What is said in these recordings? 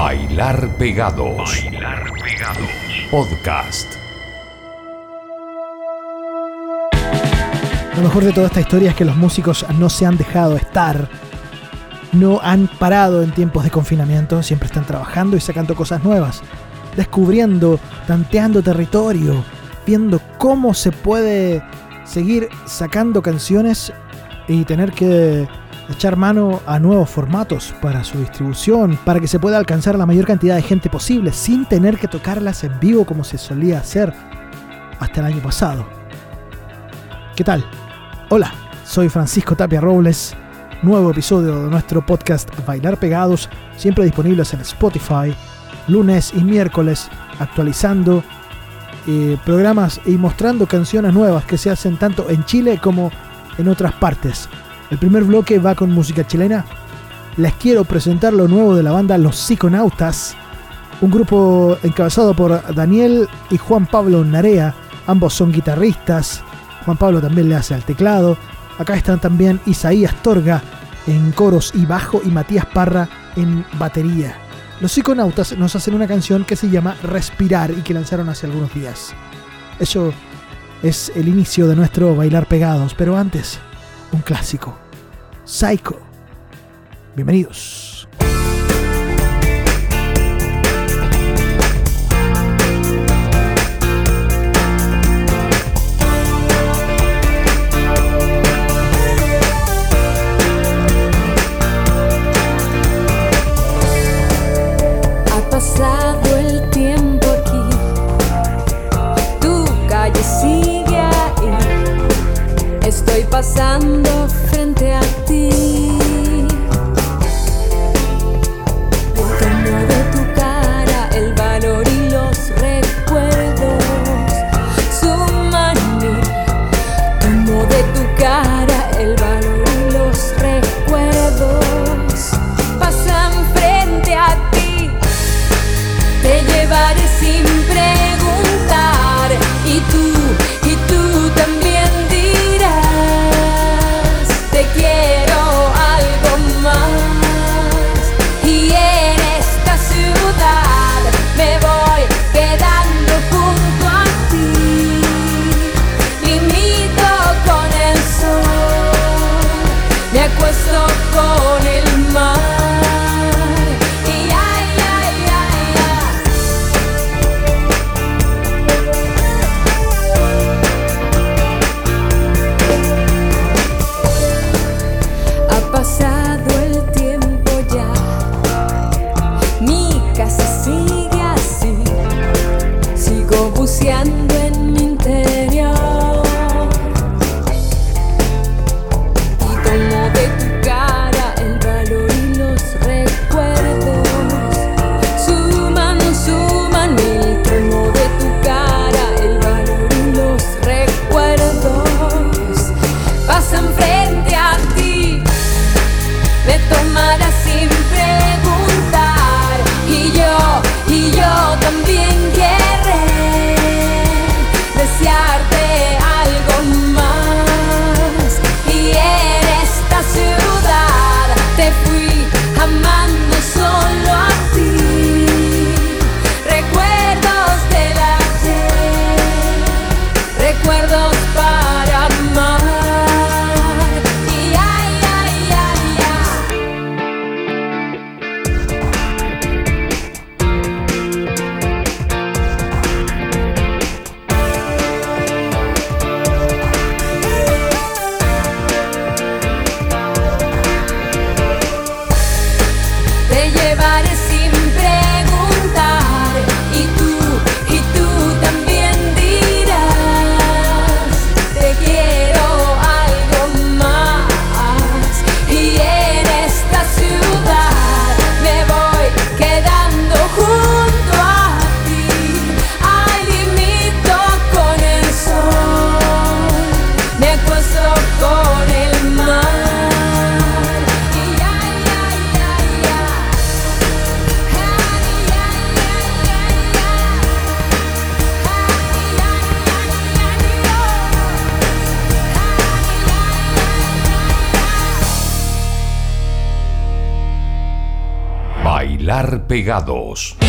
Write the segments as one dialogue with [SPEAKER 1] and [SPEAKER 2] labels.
[SPEAKER 1] Bailar Pegados. Bailar Pegados. Podcast.
[SPEAKER 2] Lo mejor de toda esta historia es que los músicos no se han dejado estar, no han parado en tiempos de confinamiento, siempre están trabajando y sacando cosas nuevas, descubriendo, tanteando territorio, viendo cómo se puede seguir sacando canciones y tener que echar mano a nuevos formatos para su distribución, para que se pueda alcanzar la mayor cantidad de gente posible sin tener que tocarlas en vivo como se solía hacer hasta el año pasado. ¿Qué tal? Hola, soy Francisco Tapia Robles. Nuevo episodio de nuestro podcast Bailar Pegados, siempre disponibles en Spotify, lunes y miércoles, actualizando eh, programas y mostrando canciones nuevas que se hacen tanto en Chile como en otras partes. El primer bloque va con música chilena. Les quiero presentar lo nuevo de la banda Los Psiconautas, un grupo encabezado por Daniel y Juan Pablo Narea. Ambos son guitarristas, Juan Pablo también le hace al teclado. Acá están también Isaías Torga en coros y bajo y Matías Parra en batería. Los psiconautas nos hacen una canción que se llama Respirar y que lanzaron hace algunos días. Eso es el inicio de nuestro bailar pegados, pero antes, un clásico. Psycho. Bienvenidos.
[SPEAKER 3] Pegados.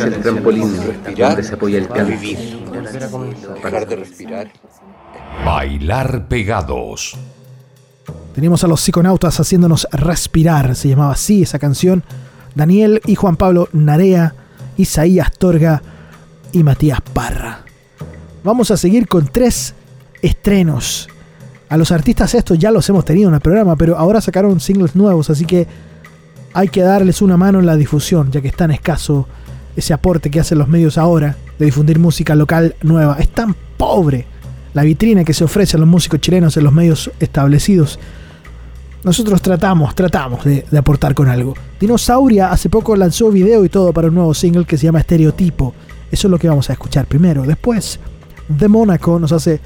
[SPEAKER 4] Es el
[SPEAKER 5] trampolín donde se apoya el canto.
[SPEAKER 1] Dejar de respirar.
[SPEAKER 3] Bailar Pegados.
[SPEAKER 6] Teníamos a los psiconautas haciéndonos respirar, se llamaba así esa canción. Daniel y Juan Pablo Narea, Isaías Torga y Matías Parra. Vamos a seguir con tres estrenos. A los artistas estos ya los hemos tenido en el programa, pero ahora sacaron singles nuevos, así que hay que darles una mano en la difusión, ya que es tan escaso ese aporte que hacen los medios ahora de difundir música local nueva. Es tan pobre la vitrina que se ofrece a los músicos chilenos en los medios establecidos. Nosotros tratamos, tratamos de, aportar con algo. Dinosauria hace poco lanzó video y todo para un nuevo single que se llama Estereotipo. Eso es lo que vamos a escuchar primero. Después, The Mónaco nos hace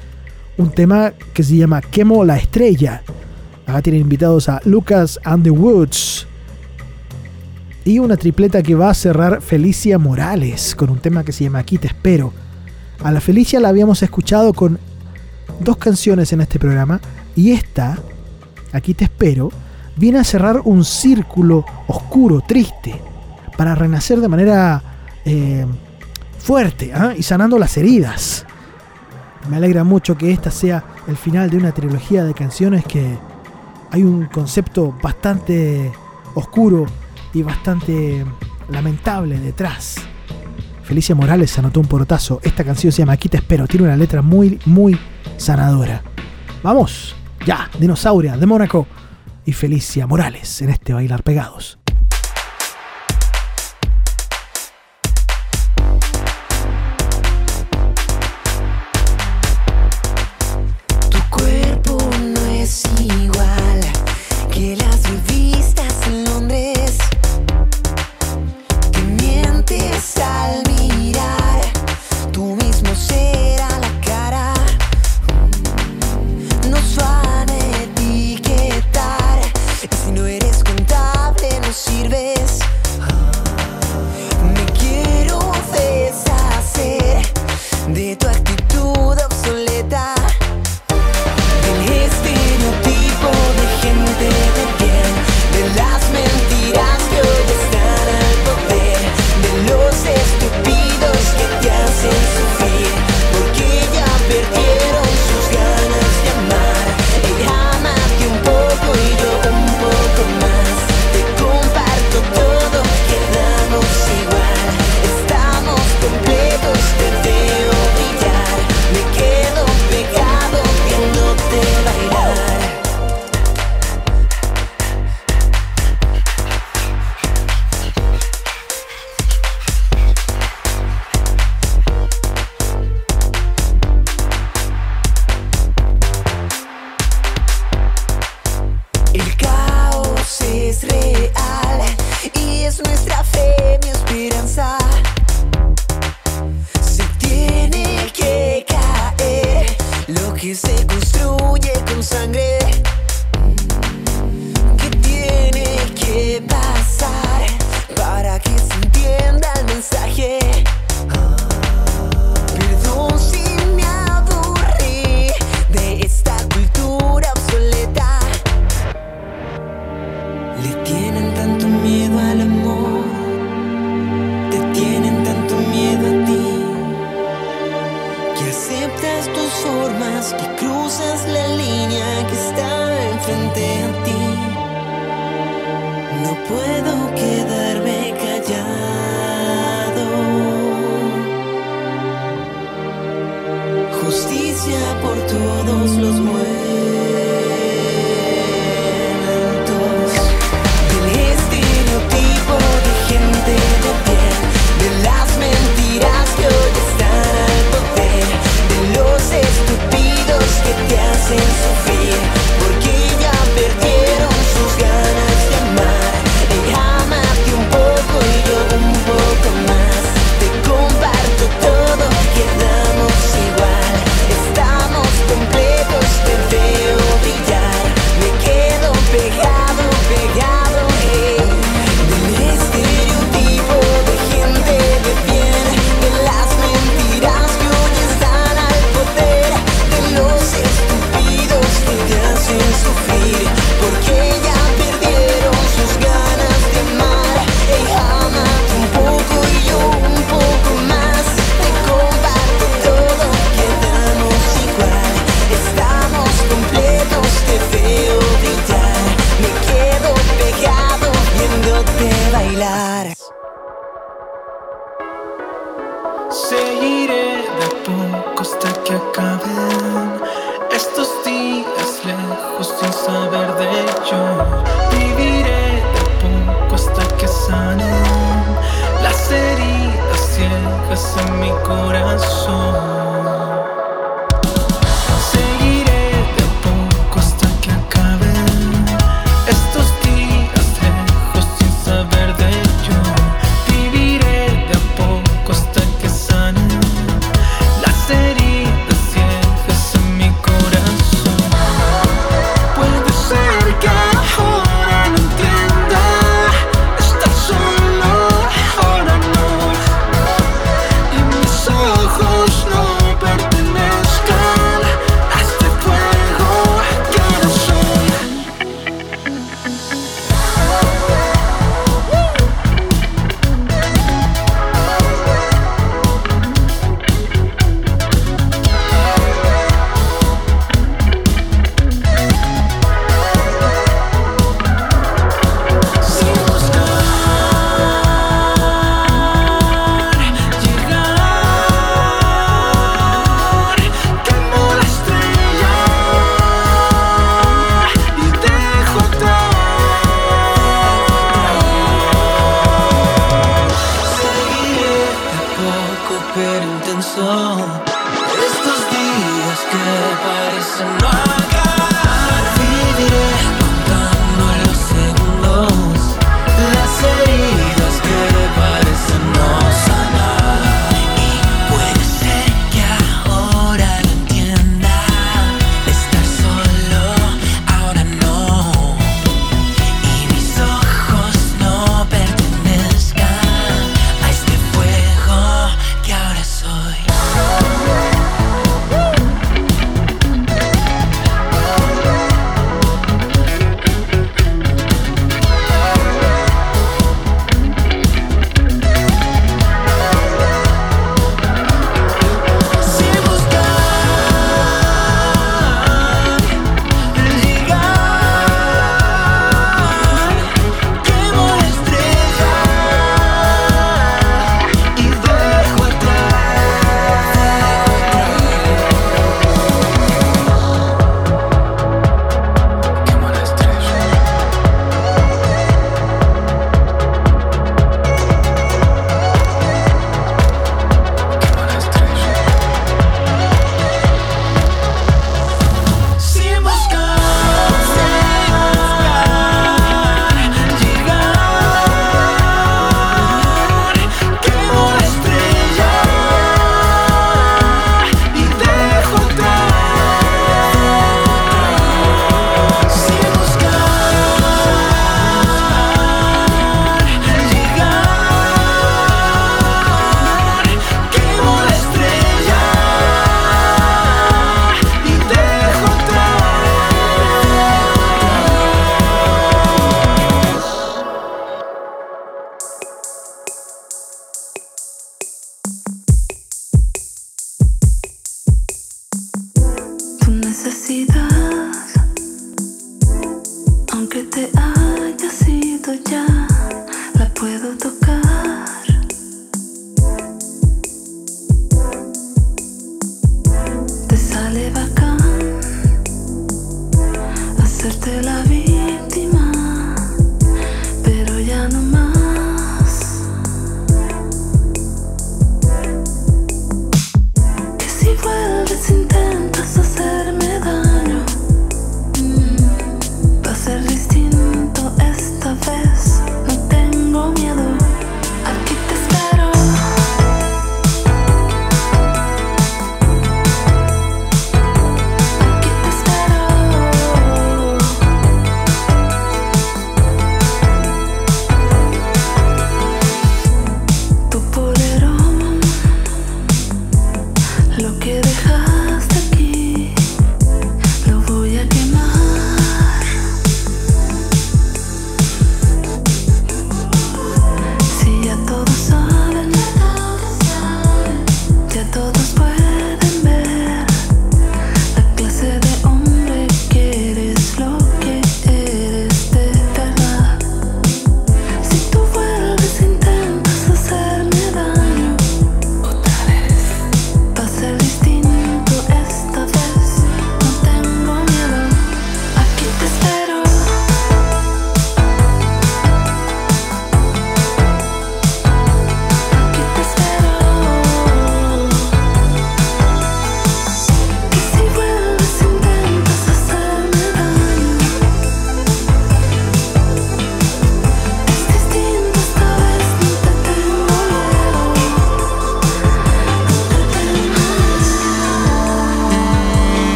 [SPEAKER 6] un tema que se llama Quemo la Estrella. Acá tienen invitados a Lucas and the Woods. Y una tripleta que va a cerrar Felicia Morales con un tema que se llama Aquí te espero. A la Felicia la habíamos escuchado con dos canciones en este programa y esta, Aquí te espero, viene a cerrar un círculo oscuro, triste, para renacer de manera eh, fuerte ¿ah? y sanando las heridas. Me alegra mucho que esta sea el final de una trilogía de canciones que hay un concepto bastante oscuro y bastante lamentable detrás. Felicia Morales anotó un portazo. Esta canción se llama Aquí te espero. Tiene una letra muy, muy sanadora. Vamos, ya, Dinosauria, de Mónaco.
[SPEAKER 7] y Felicia Morales en este Bailar Pegados.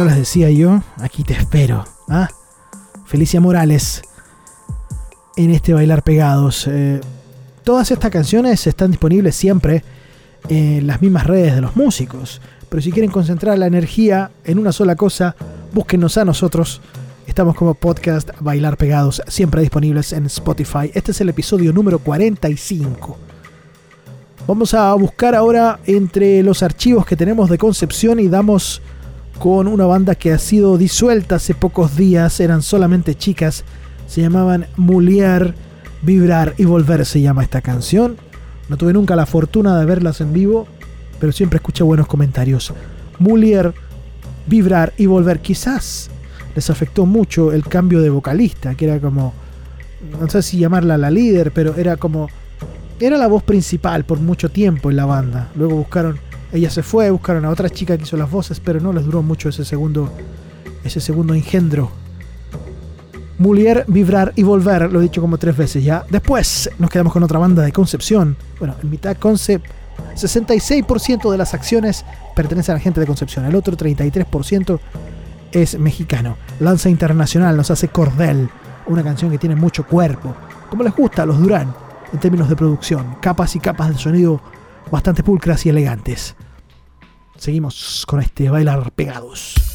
[SPEAKER 8] No
[SPEAKER 6] les decía yo, aquí te espero. ¿ah? Felicia Morales en este Bailar Pegados. Eh, todas estas canciones están disponibles siempre en las mismas redes de los músicos. Pero si quieren concentrar la energía en una sola cosa, búsquenos a nosotros. Estamos como podcast Bailar Pegados, siempre disponibles en Spotify. Este es el episodio número 45. Vamos a buscar ahora entre los archivos que tenemos de Concepción y damos con una banda que ha sido disuelta hace pocos días, eran solamente chicas, se llamaban Muliar, Vibrar y Volver se llama esta canción. No tuve nunca la fortuna de verlas en vivo, pero siempre escuché buenos comentarios. Mulier, Vibrar y Volver, quizás les afectó mucho el cambio de vocalista, que era como, no sé si llamarla la líder, pero era como, era la voz principal por mucho tiempo en la banda. Luego buscaron ella se fue, buscaron a otra chica que hizo las voces, pero no les duró mucho ese segundo, ese segundo engendro. Mulier, vibrar y volver, lo he dicho como tres veces ya. Después nos quedamos con otra banda de Concepción. Bueno, en mitad Concept, 66% de las acciones pertenecen a la gente de Concepción, el otro 33% es mexicano. Lanza Internacional nos hace Cordel, una canción que tiene mucho cuerpo, como les gusta a los Durán en términos de producción, capas y capas de sonido bastante pulcras y elegantes. Seguimos con este bailar pegados.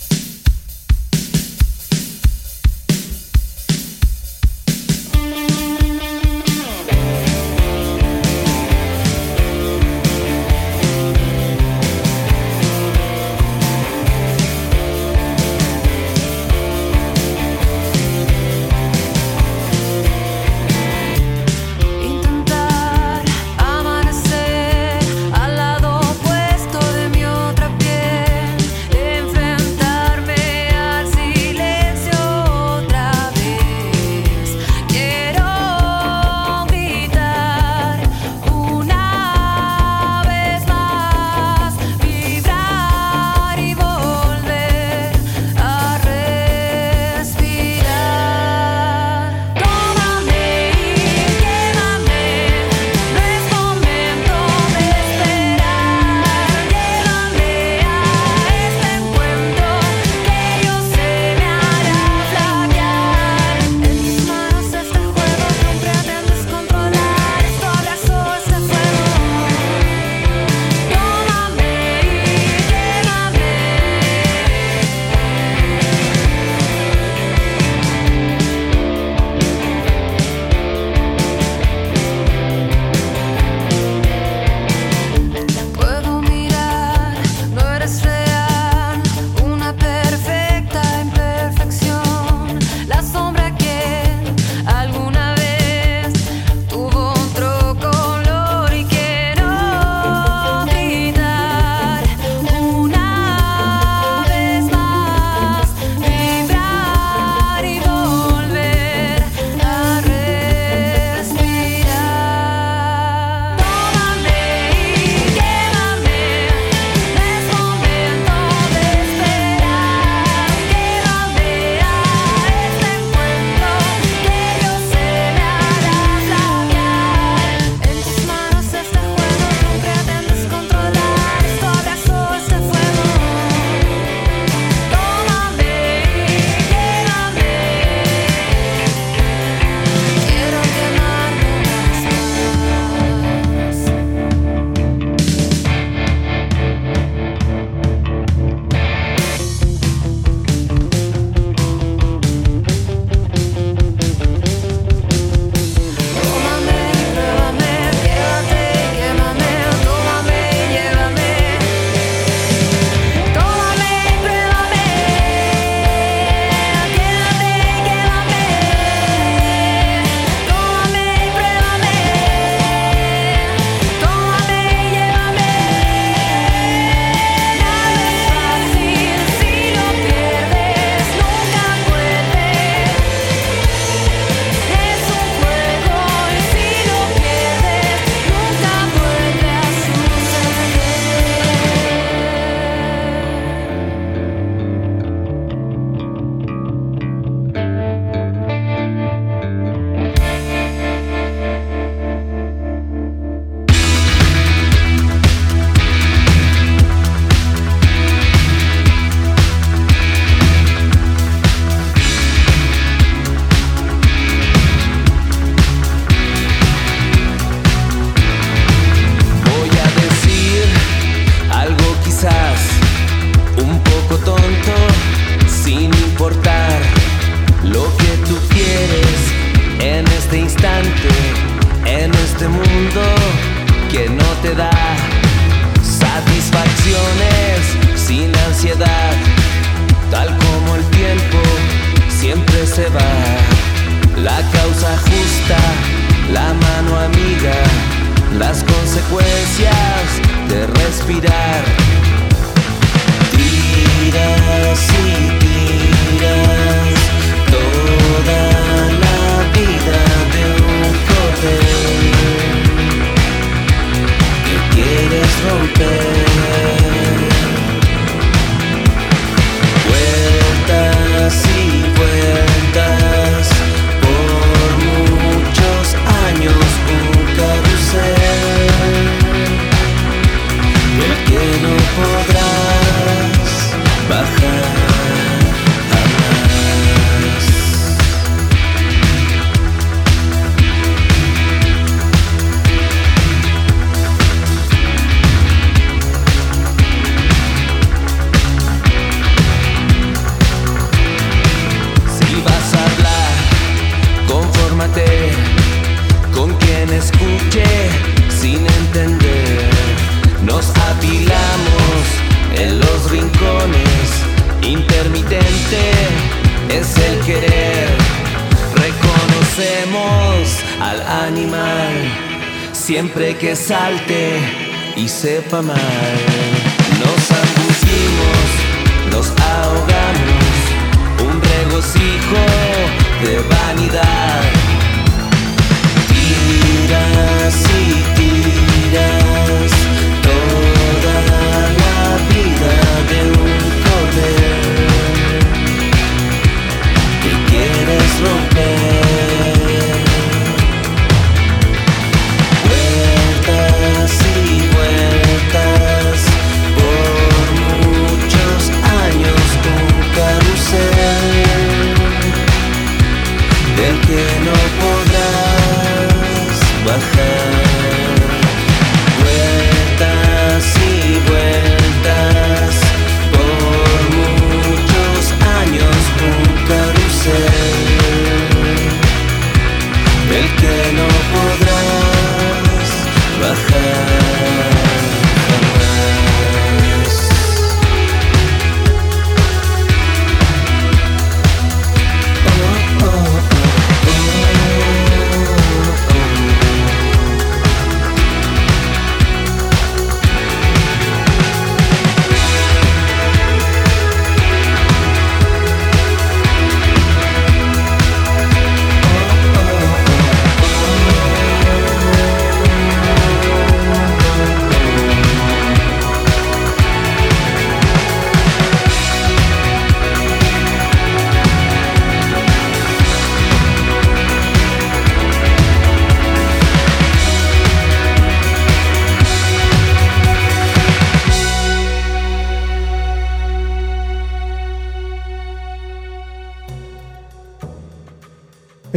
[SPEAKER 3] e sepa é mais.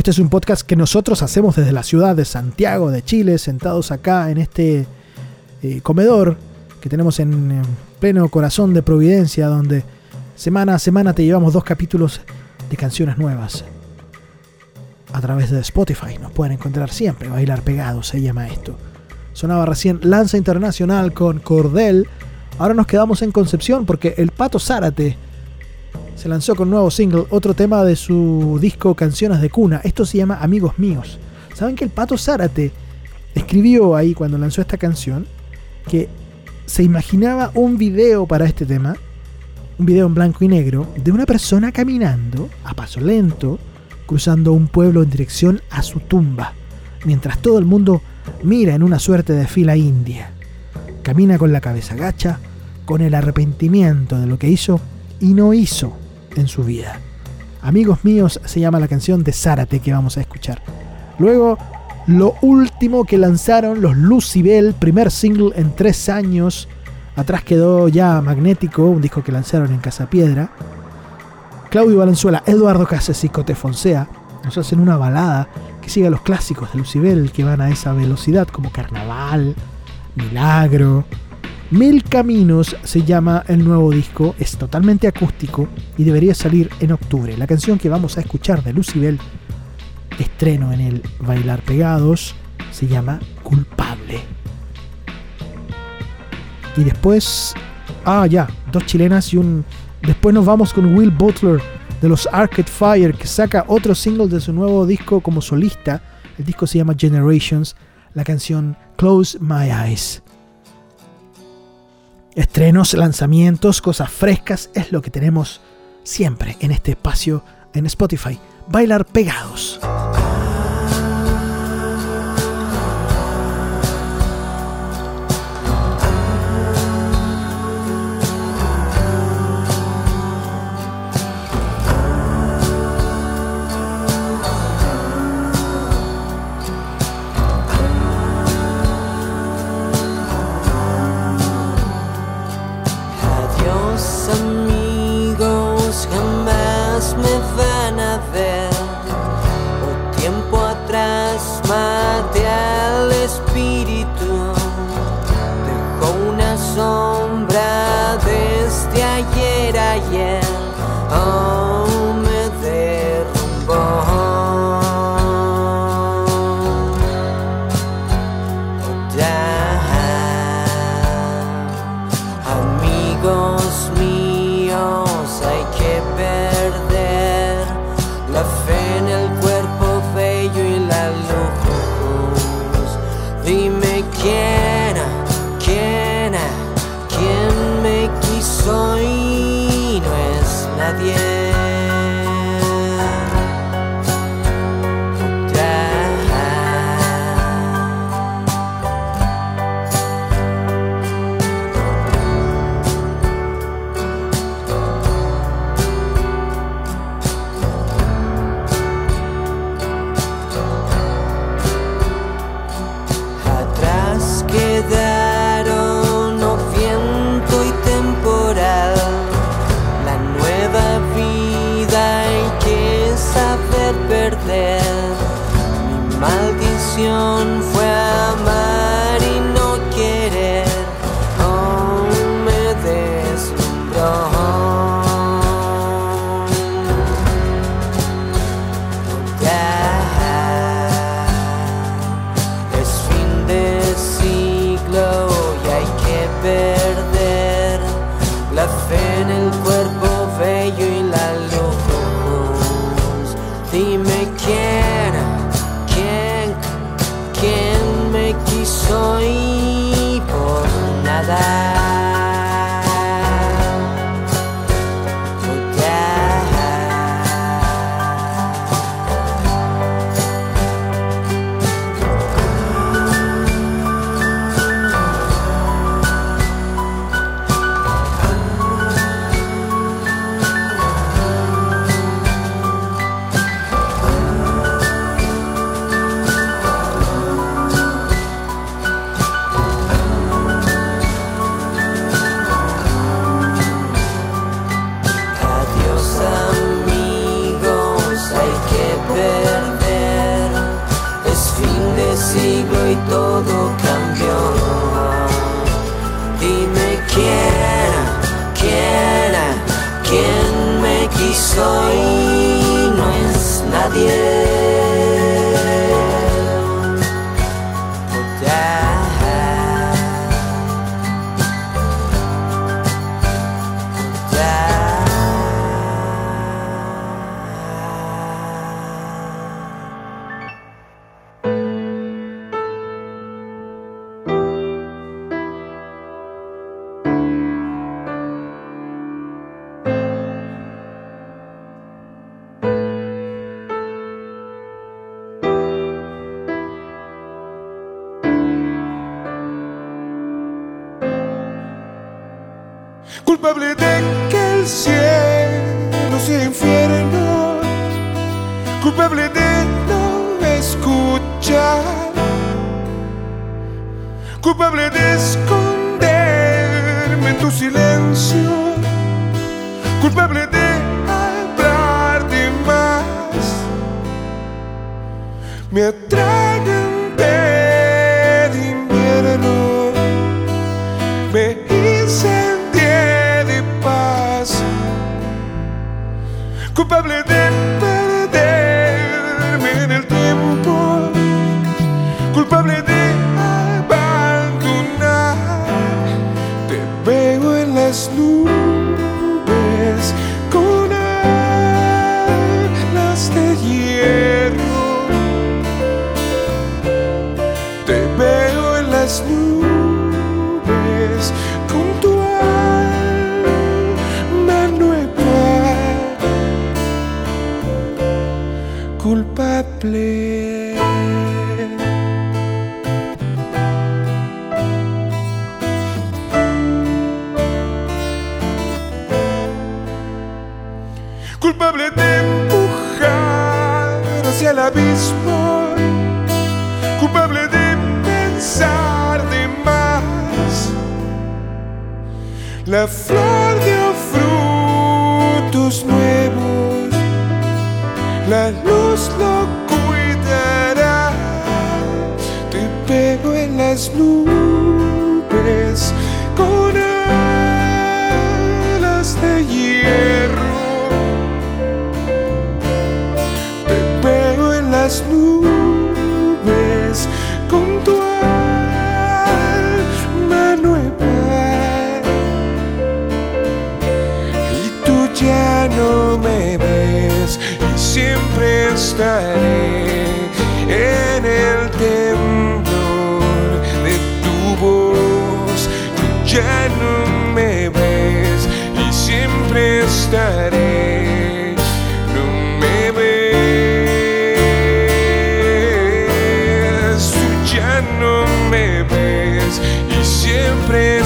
[SPEAKER 6] Este es un podcast que nosotros hacemos desde la ciudad de Santiago de Chile, sentados acá en este eh, comedor que tenemos en, pleno corazón de Providencia, donde semana a semana te llevamos dos capítulos de canciones nuevas. A través de Spotify nos pueden encontrar siempre, Bailar Pegado se llama esto. Sonaba recién Lanza Internacional con Cordel. Ahora nos quedamos en Concepción porque el Pato Zárate se lanzó con nuevo single, otro tema de su disco Canciones de Cuna. Esto se llama Amigos Míos. ¿Saben que el Pato Zárate escribió ahí cuando lanzó esta canción que se imaginaba un video para este tema, un video en blanco y negro, de una persona caminando a paso lento, cruzando un pueblo en dirección a su tumba, mientras todo el mundo mira en una suerte de fila india. Camina con la cabeza gacha, con el arrepentimiento de lo que hizo y no hizo en su vida. Amigos míos se llama la canción de Zárate que vamos a escuchar. Luego, lo último que lanzaron los Lucibel, primer single en tres años. Atrás quedó ya Magnético, un disco que lanzaron en Casa Piedra. Claudio Valenzuela, Eduardo Cases y Cote Fonsea nos hacen una balada que sigue a los clásicos de Lucibel que van a esa velocidad como Carnaval, Milagro. Mil Caminos se llama el nuevo disco, es totalmente acústico y debería salir en octubre. La canción que vamos a escuchar de Lucibel, estreno en el Bailar Pegados, se llama Culpable.
[SPEAKER 7] Y después, ah ya, dos chilenas y un... Después nos vamos con Will Butler de los Arcade Fire que saca otro single de su nuevo disco como solista. El disco se llama Generations, la canción Close My Eyes. Estrenos, lanzamientos, cosas frescas es lo que tenemos siempre en este espacio en Spotify. Bailar pegados.
[SPEAKER 9] silencio, culpable de hablarte más. Me atraganté de invierno, me incendié de paz, culpable de La flor dio frutos nuevos, la luz lo cuidará. Te pego en las nubes. en el temblor de tu voz. Tú ya no me ves y siempre estaré. No me ves, tú ya no me ves y siempre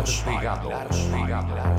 [SPEAKER 10] ligados, ligados, ligados.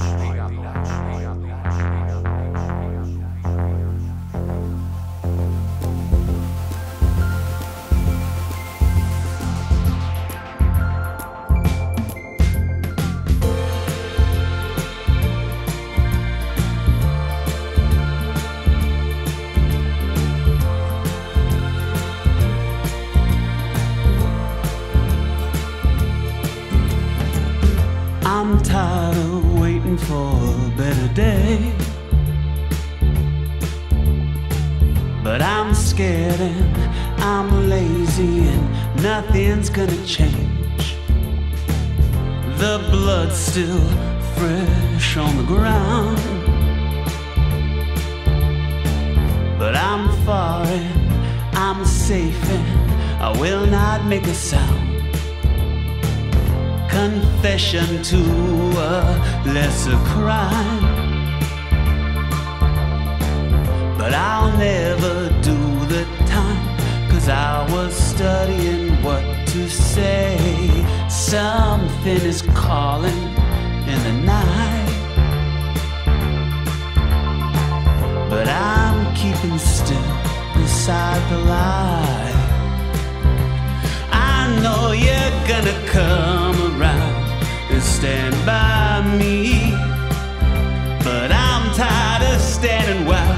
[SPEAKER 10] make a sound. Confession to a lesser crime. But I'll never do the time, cause I was studying what to say. Something is calling in the night. But I'm keeping still beside the light know you're gonna come around and stand by me. But I'm tired of standing wild.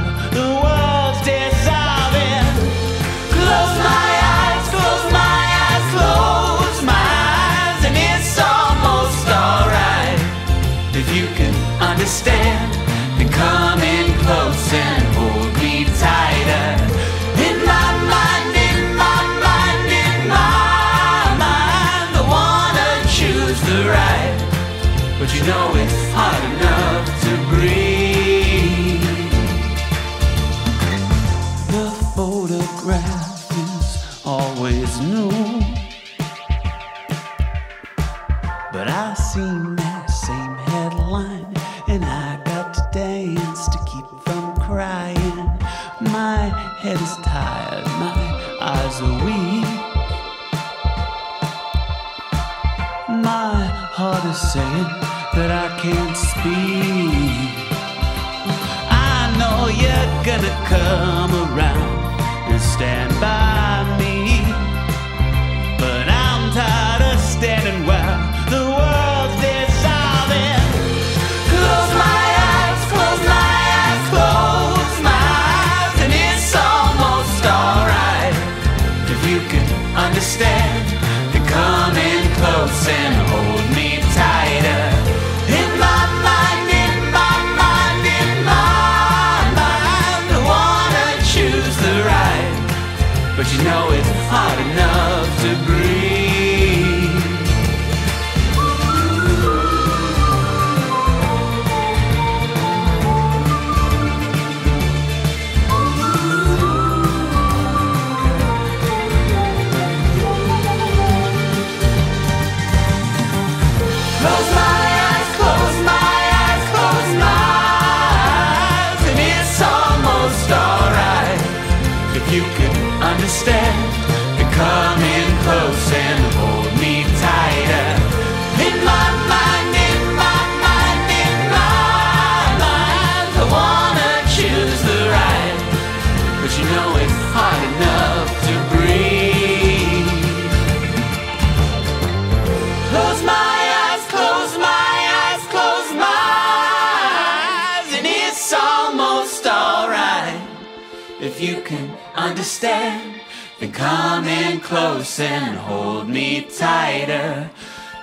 [SPEAKER 10] Understand, then come in close and hold me tighter.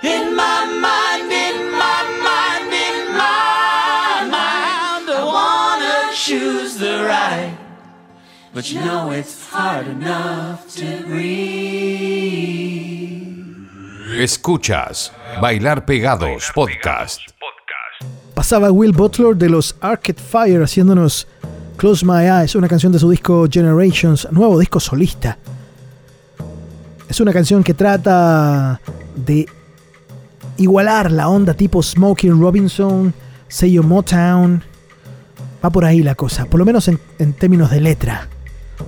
[SPEAKER 10] In my mind, in my mind, in my mind, I wanna choose the right. But you know it's hard enough to breathe.
[SPEAKER 3] Escuchas Bailar Pegados Podcast.
[SPEAKER 6] Pasaba Will Butler de los Arcade Fire haciéndonos Close My Eyes, una canción de su disco Generations, nuevo disco solista. Es una canción que trata de igualar la onda tipo Smokey Robinson, sello Motown. Va por ahí la cosa, por lo menos en, en términos de letra.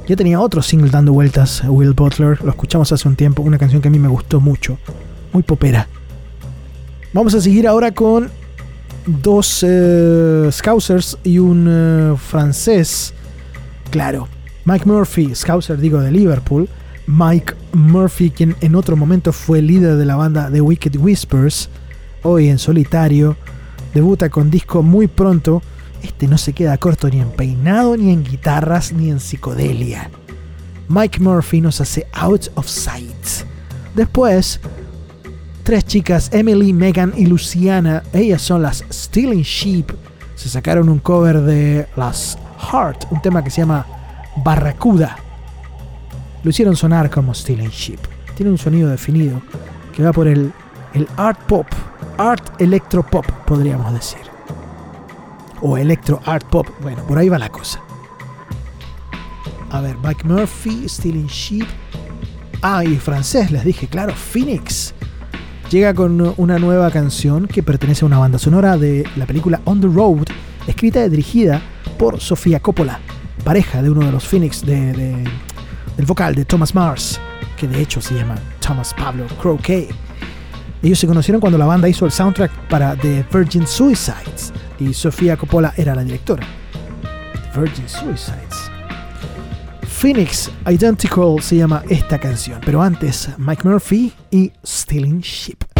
[SPEAKER 6] Ya tenía otro single dando vueltas, Will Butler, lo escuchamos hace un tiempo, una canción que a mí me gustó mucho, muy popera. Vamos a seguir ahora con dos eh, Scousers y un eh, francés. Claro, Mike Murphy, Scouser digo de Liverpool. Mike Murphy, quien en otro momento fue líder de la banda The Wicked Whispers, hoy en solitario, debuta con disco muy pronto. Este no se queda corto ni en peinado, ni en guitarras, ni en psicodelia. Mike Murphy nos hace Out of Sight. Después, tres chicas, Emily, Megan y Luciana, ellas son las Stealing Sheep. Se sacaron un cover de las Heart, un tema que se llama Barracuda. Lo hicieron sonar como Stealing Sheep. Tiene un sonido definido que va por el, el art pop, art electro pop, podríamos decir. O electro art pop, bueno, por ahí va la cosa. A ver, Mike Murphy, Stealing Sheep. Ah, y francés, les dije, claro, Phoenix llega con una nueva canción que pertenece a una banda sonora de la película On the Road, escrita y dirigida por Sofía Coppola, pareja de uno de los Phoenix de, de- del vocal de Thomas Mars, que de hecho se llama Thomas Pablo Croquet. Ellos se conocieron cuando la banda hizo el soundtrack para The Virgin Suicides y Sofía Coppola era la directora. The Virgin Suicides. Phoenix Identical se llama esta canción, pero antes Mike Murphy y Stealing Ship.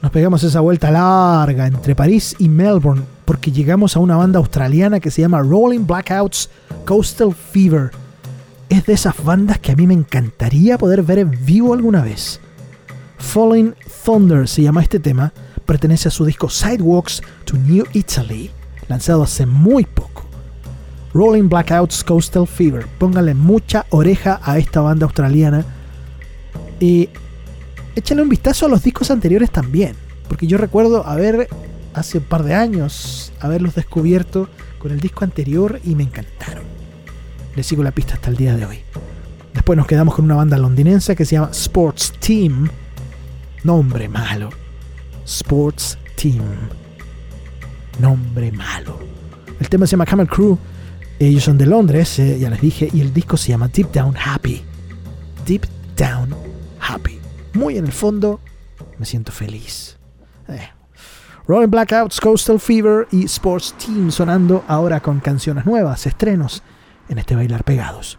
[SPEAKER 6] Nos pegamos esa vuelta larga entre París y Melbourne porque llegamos a una banda australiana que se llama Rolling Blackouts Coastal Fever. Es de esas bandas que a mí me encantaría poder ver en vivo alguna vez. Falling Thunder se llama este tema, pertenece a su disco Sidewalks to New Italy, lanzado hace muy poco. Rolling Blackouts Coastal Fever. Pónganle mucha oreja a esta banda australiana. Y échenle un vistazo a los discos anteriores también. Porque yo recuerdo haber, hace un par de años, haberlos descubierto con el disco anterior y me encantaron. Les sigo la pista hasta el día de hoy. Después nos quedamos con una banda londinense que se llama Sports Team. Nombre malo. Sports Team. Nombre malo. El tema se llama Camel Crew. Ellos son de Londres, eh, ya les dije, y el disco se llama Deep Down Happy. Deep Down Happy. Muy en el fondo, me siento feliz. Eh. Rolling Blackouts, Coastal Fever y Sports Team sonando ahora con canciones nuevas, estrenos en este Bailar Pegados.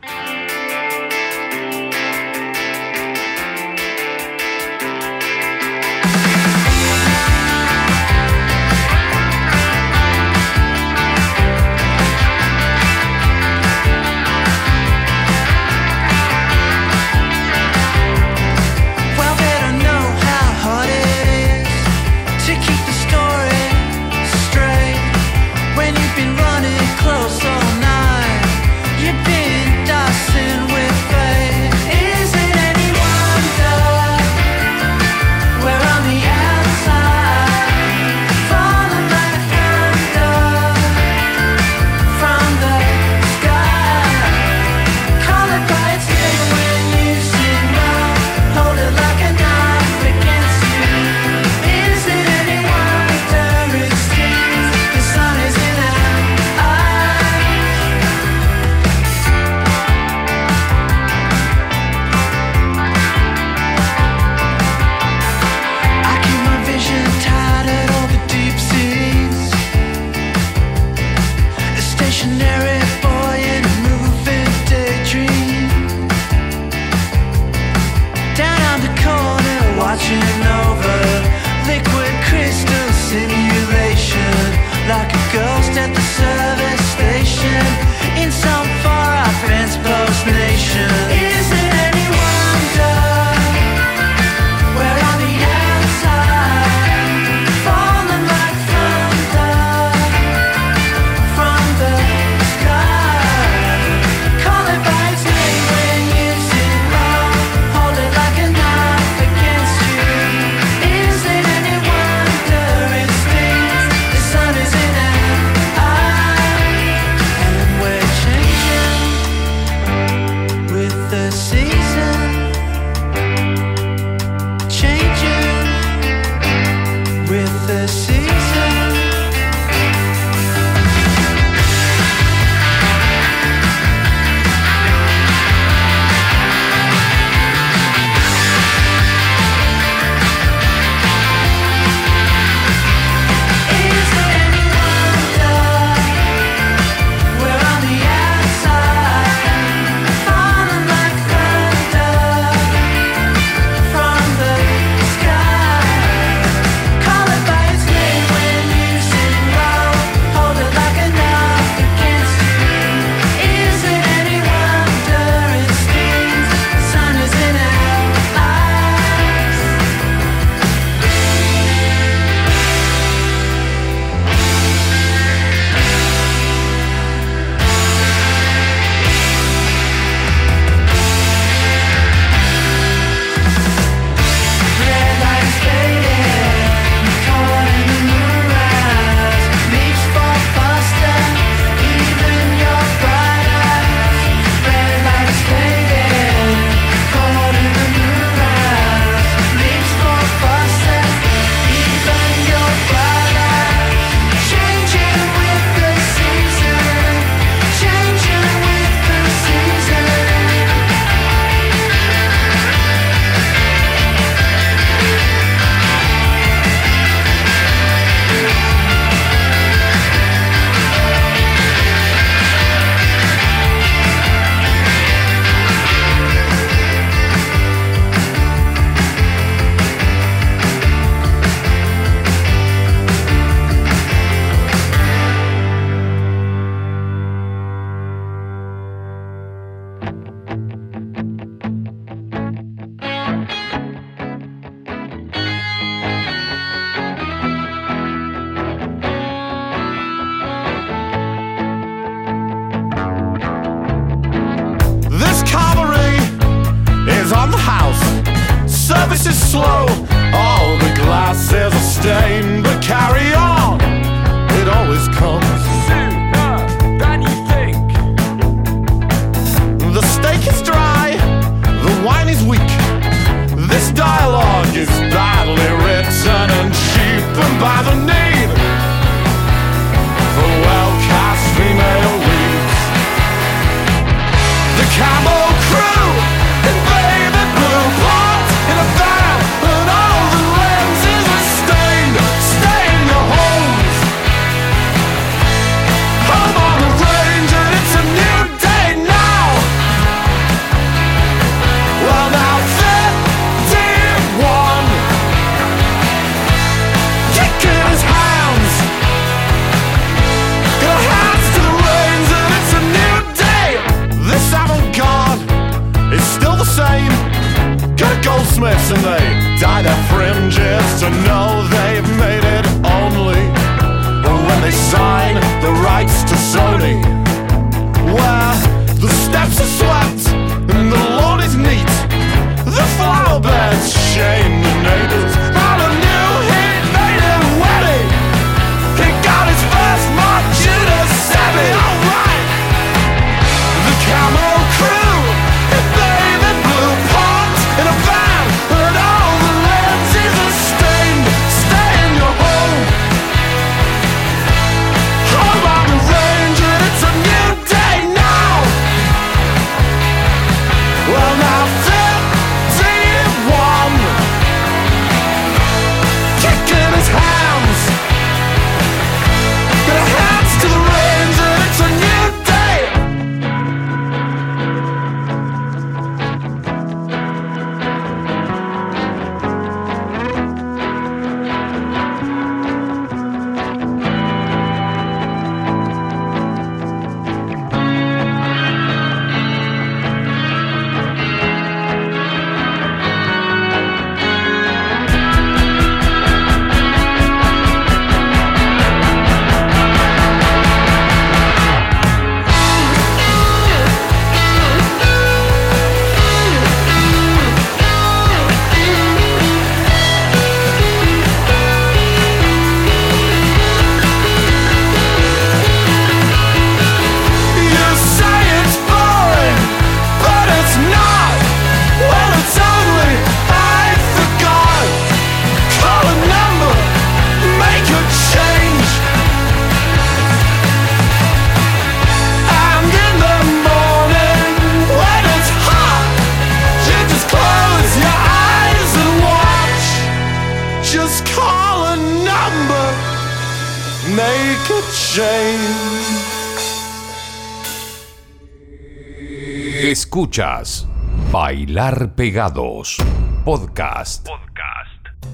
[SPEAKER 3] Escuchas Bailar Pegados Podcast.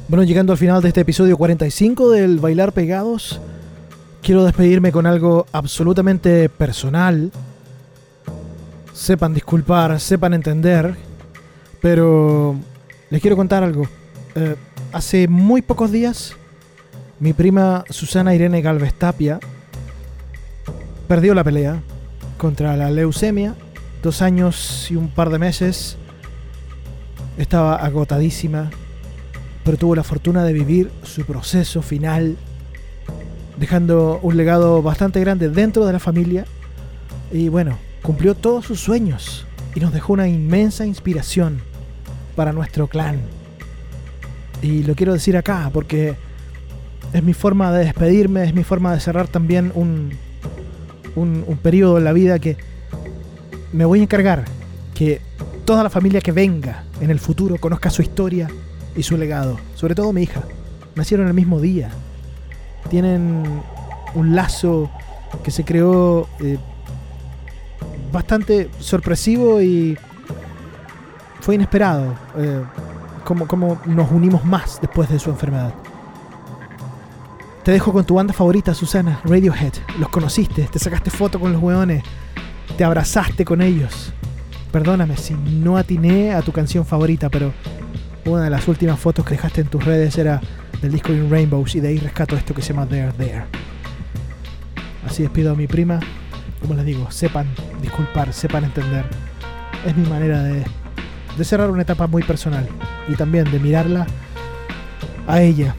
[SPEAKER 6] Bueno, llegando al final de este episodio 45 del Bailar Pegados, quiero despedirme con algo absolutamente personal. Sepan disculpar, sepan entender, pero les quiero contar algo. Eh, hace muy pocos días, mi prima Susana Irene Galvez Tapia perdió la pelea contra la leucemia. Dos años y un par de meses. Estaba agotadísima, pero tuvo la fortuna de vivir su proceso final, dejando un legado bastante grande dentro de la familia. Y bueno, cumplió todos sus sueños y nos dejó una inmensa inspiración para nuestro clan. Y lo quiero decir acá porque es mi forma de despedirme, es mi forma de cerrar también un, un, periodo en la vida que me voy a encargar que toda la familia que venga en el futuro conozca su historia y su legado. Sobre todo mi hija. Nacieron el mismo día. Tienen un lazo que se creó eh, bastante sorpresivo y fue inesperado. eh, como, nos unimos más después de su enfermedad. Te dejo con tu banda favorita, Susana, Radiohead. Los conociste, te sacaste foto con los hueones, te abrazaste con ellos. Perdóname si no atiné a tu canción favorita, pero una de las últimas fotos que dejaste en tus redes era del disco In Rainbows y de ahí rescato esto que se llama There There. Así despido a mi prima. Como les digo, sepan disculpar, sepan entender. Es mi manera de, de cerrar una etapa muy personal y también de mirarla a ella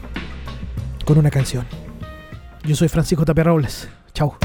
[SPEAKER 6] con una canción. Yo soy Francisco Tapia Robles. Chau.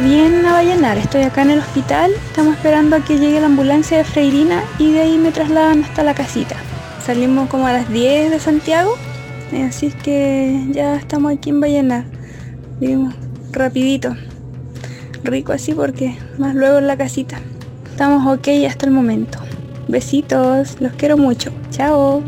[SPEAKER 11] Bien a Vallenar, estoy acá en el hospital, estamos esperando a que llegue la ambulancia de Freirina y de ahí me trasladan hasta la casita. Salimos como a las 10 de Santiago, así es que ya estamos aquí en Vallenar. Vivimos rapidito, rico así porque más luego en la casita. Estamos ok hasta el momento. Besitos, los quiero mucho. Chao.